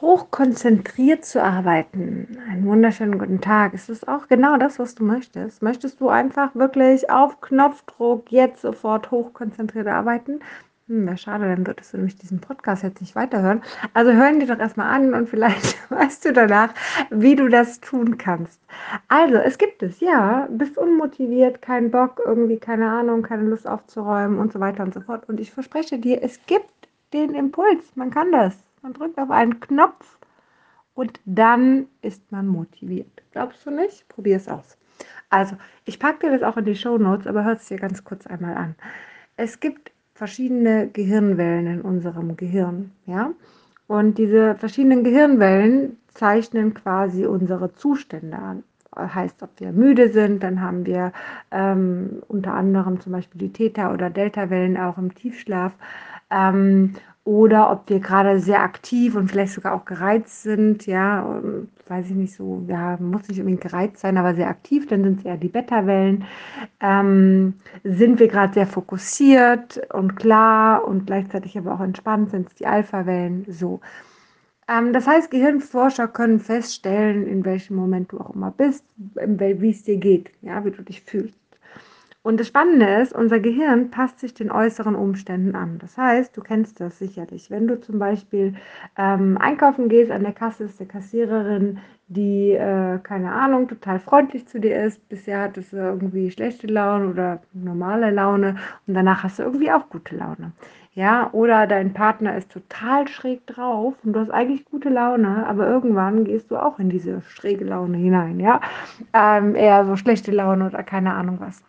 hochkonzentriert zu arbeiten. Einen wunderschönen guten Tag. Ist es auch genau das, was du möchtest? Möchtest du einfach wirklich auf Knopfdruck jetzt sofort hochkonzentriert arbeiten? Hm, wäre schade, dann würdest du nämlich diesen Podcast jetzt nicht weiterhören. Also hören die doch erstmal an und vielleicht weißt du danach, wie du das tun kannst. Also, es gibt es, ja, bist unmotiviert, kein Bock, irgendwie, keine Ahnung, keine Lust aufzuräumen und so weiter und so fort. Und ich verspreche dir, es gibt den Impuls, man kann das. Man drückt auf einen Knopf und dann ist man motiviert. Glaubst du nicht? Probier es aus. Also, ich packe dir das auch in die Show Notes, aber hör es dir ganz kurz einmal an. Es gibt verschiedene Gehirnwellen in unserem Gehirn, ja? Und diese verschiedenen Gehirnwellen zeichnen quasi unsere Zustände an. Heißt, ob wir müde sind, dann haben wir ähm, unter anderem zum Beispiel die Theta- oder Delta-Wellen auch im Tiefschlaf. Ähm, oder ob wir gerade sehr aktiv und vielleicht sogar auch gereizt sind, ja, weiß ich nicht so, ja, muss nicht unbedingt gereizt sein, aber sehr aktiv, dann sind es eher die Beta-Wellen. Ähm, sind wir gerade sehr fokussiert und klar und gleichzeitig aber auch entspannt, sind es die Alpha-Wellen, so. Ähm, das heißt, Gehirnforscher können feststellen, in welchem Moment du auch immer bist, wie es dir geht, ja, wie du dich fühlst. Und das Spannende ist, unser Gehirn passt sich den äußeren Umständen an. Das heißt, du kennst das sicherlich. Wenn du zum Beispiel ähm, einkaufen gehst, an der Kasse ist eine Kassiererin, die, äh, keine Ahnung, total freundlich zu dir ist. Bisher hattest du irgendwie schlechte Laune oder normale Laune und danach hast du irgendwie auch gute Laune. Ja, oder dein Partner ist total schräg drauf und du hast eigentlich gute Laune, aber irgendwann gehst du auch in diese schräge Laune hinein, ja. Ähm, eher so schlechte Laune oder keine Ahnung was.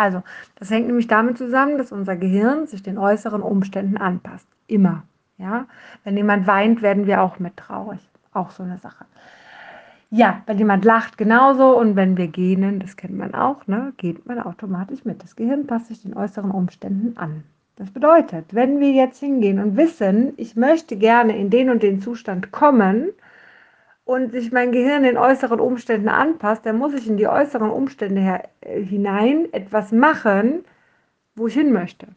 Also, das hängt nämlich damit zusammen, dass unser Gehirn sich den äußeren Umständen anpasst. Immer. Ja? Wenn jemand weint, werden wir auch mit traurig. Auch so eine Sache. Ja, wenn jemand lacht, genauso. Und wenn wir gähnen, das kennt man auch, ne, geht man automatisch mit. Das Gehirn passt sich den äußeren Umständen an. Das bedeutet, wenn wir jetzt hingehen und wissen, ich möchte gerne in den und den Zustand kommen, und sich mein Gehirn den äußeren Umständen anpasst, dann muss ich in die äußeren Umstände äh, hinein etwas machen, wo ich hin möchte.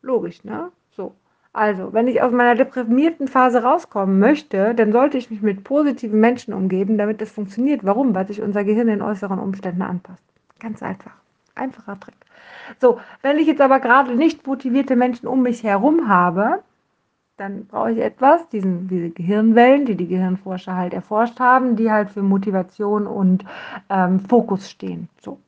Logisch, ne? So. Also, wenn ich aus meiner deprimierten Phase rauskommen möchte, dann sollte ich mich mit positiven Menschen umgeben, damit das funktioniert. Warum? Weil sich unser Gehirn den äußeren Umständen anpasst. Ganz einfach. Einfacher Trick. So, wenn ich jetzt aber gerade nicht motivierte Menschen um mich herum habe, dann brauche ich etwas, diesen, diese Gehirnwellen, die die Gehirnforscher halt erforscht haben, die halt für Motivation und ähm, Fokus stehen. So.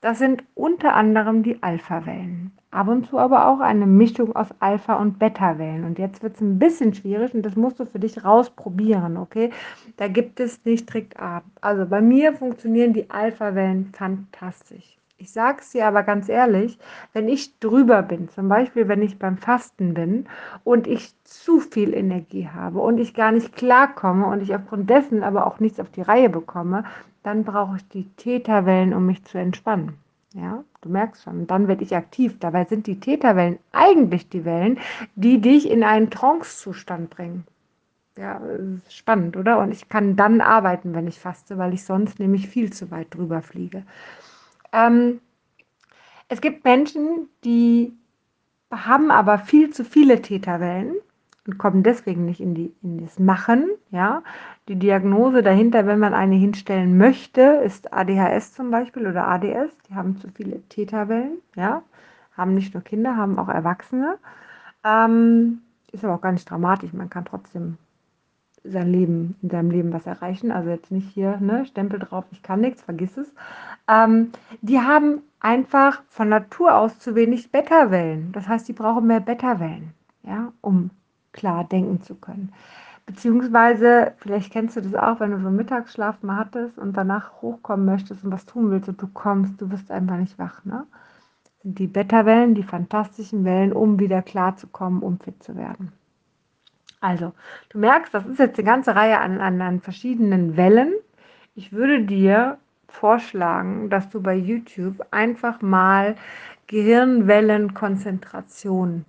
Das sind unter anderem die Alpha-Wellen. Ab und zu aber auch eine Mischung aus Alpha- und Beta-Wellen. Und jetzt wird es ein bisschen schwierig und das musst du für dich rausprobieren, okay? Da gibt es nicht Trick A. Also bei mir funktionieren die Alpha-Wellen fantastisch. Ich sage es dir aber ganz ehrlich, wenn ich drüber bin, zum Beispiel wenn ich beim Fasten bin und ich zu viel Energie habe und ich gar nicht klarkomme und ich aufgrund dessen aber auch nichts auf die Reihe bekomme, dann brauche ich die Täterwellen, um mich zu entspannen. Ja, du merkst schon, dann werde ich aktiv. Dabei sind die Täterwellen eigentlich die Wellen, die dich in einen Trance-Zustand bringen. Ja, spannend, oder? Und ich kann dann arbeiten, wenn ich faste, weil ich sonst nämlich viel zu weit drüber fliege. Ähm, es gibt Menschen, die haben aber viel zu viele Täterwellen und kommen deswegen nicht in, die, in das Machen. Ja? Die Diagnose dahinter, wenn man eine hinstellen möchte, ist ADHS zum Beispiel oder ADS. Die haben zu viele Täterwellen. Ja? Haben nicht nur Kinder, haben auch Erwachsene. Ähm, ist aber auch gar nicht dramatisch. Man kann trotzdem sein Leben, in seinem Leben was erreichen. Also jetzt nicht hier, ne, Stempel drauf, ich kann nichts, vergiss es. Ähm, die haben einfach von Natur aus zu wenig Beta-Wellen. Das heißt, die brauchen mehr Beta-Wellen, ja, um klar denken zu können. Beziehungsweise, vielleicht kennst du das auch, wenn du so Mittagsschlaf mal hattest und danach hochkommen möchtest und was tun willst und du kommst, du wirst einfach nicht wach, ne? sind die Beta-Wellen, die fantastischen Wellen, um wieder klar zu kommen, um fit zu werden. Also, du merkst, das ist jetzt eine ganze Reihe an, an, an verschiedenen Wellen. Ich würde dir vorschlagen, dass du bei YouTube einfach mal Gehirnwellenkonzentration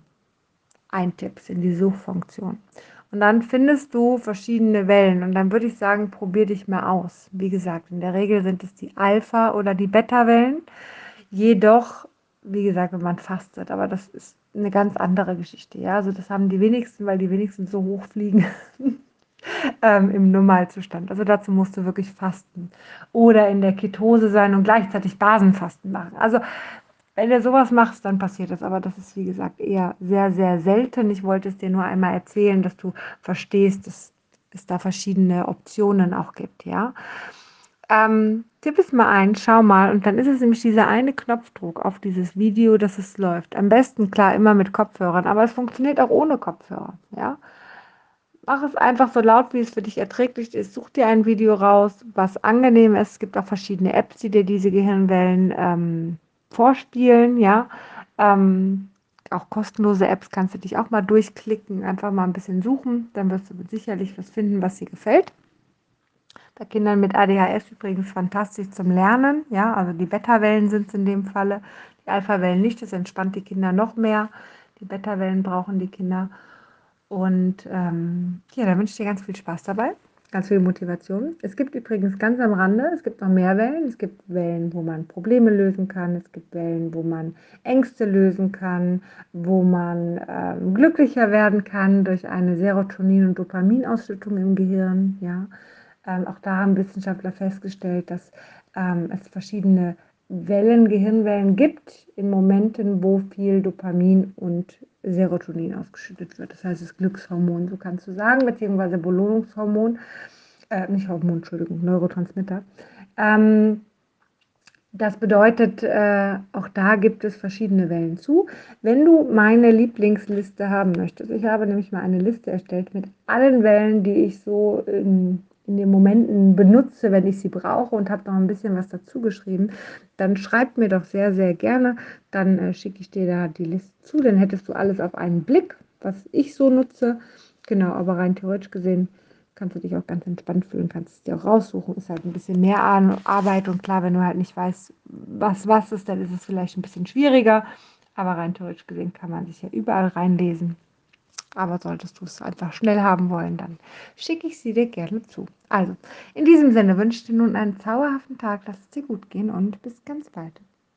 eintippst in die Suchfunktion. Und dann findest du verschiedene Wellen und dann würde ich sagen, probier dich mal aus. Wie gesagt, in der Regel sind es die Alpha- oder die Beta-Wellen. Jedoch, wie gesagt, wenn man fastet, aber das ist eine ganz andere Geschichte. Ja, also das haben die wenigsten, weil die wenigsten so hoch fliegen. ähm, im Normalzustand. Also dazu musst du wirklich fasten oder in der Ketose sein und gleichzeitig Basenfasten machen. Also wenn du sowas machst, dann passiert das. Aber das ist, wie gesagt, eher sehr, sehr selten. Ich wollte es dir nur einmal erzählen, dass du verstehst, dass es da verschiedene Optionen auch gibt, ja. Ähm, tipp es mal ein, schau mal. Und dann ist es nämlich dieser eine Knopfdruck auf dieses Video, dass es läuft. Am besten, klar, immer mit Kopfhörern, aber es funktioniert auch ohne Kopfhörer, ja. Mach es einfach so laut, wie es für dich erträglich ist. Such dir ein Video raus, was angenehm ist. Es gibt auch verschiedene Apps, die dir diese Gehirnwellen ähm, vorspielen, ja. Ähm, auch kostenlose Apps kannst du dich auch mal durchklicken, einfach mal ein bisschen suchen, dann wirst du sicherlich was finden, was dir gefällt. Bei Kindern mit ADHS übrigens fantastisch zum Lernen, ja, also die Beta-Wellen sind es in dem Falle, die Alpha-Wellen nicht, das entspannt die Kinder noch mehr. Die Beta-Wellen brauchen die Kinder. Und ähm, ja, da wünsche ich dir ganz viel Spaß dabei ganz viel Motivation. Es gibt übrigens ganz am Rande, es gibt noch mehr Wellen. Es gibt Wellen, wo man Probleme lösen kann. Es gibt Wellen, wo man Ängste lösen kann, wo man äh, glücklicher werden kann durch eine Serotonin- und Dopaminausschüttung im Gehirn. Ja. Ähm, auch da haben Wissenschaftler festgestellt, dass ähm, es verschiedene Wellen, Gehirnwellen gibt in Momenten, wo viel Dopamin und Serotonin ausgeschüttet wird. Das heißt, das Glückshormon, so kannst du sagen, beziehungsweise Belohnungshormon, äh, nicht Hormon, Entschuldigung, Neurotransmitter. Ähm, das bedeutet, äh, auch da gibt es verschiedene Wellen zu. Wenn du meine Lieblingsliste haben möchtest, ich habe nämlich mal eine Liste erstellt mit allen Wellen, die ich so in in den Momenten benutze, wenn ich sie brauche und habe noch ein bisschen was dazu geschrieben, dann schreib mir doch sehr, sehr gerne. Dann äh, schicke ich dir da die Liste zu. Dann hättest du alles auf einen Blick, was ich so nutze. Genau, aber rein theoretisch gesehen kannst du dich auch ganz entspannt fühlen, kannst es dir auch raussuchen. Ist halt ein bisschen mehr Arbeit und klar, wenn du halt nicht weißt, was was ist, dann ist es vielleicht ein bisschen schwieriger. Aber rein theoretisch gesehen kann man sich ja überall reinlesen. Aber solltest du es einfach schnell haben wollen, dann schicke ich sie dir gerne zu. Also, in diesem Sinne wünsche ich dir nun einen zauberhaften Tag, lass es dir gut gehen und bis ganz bald.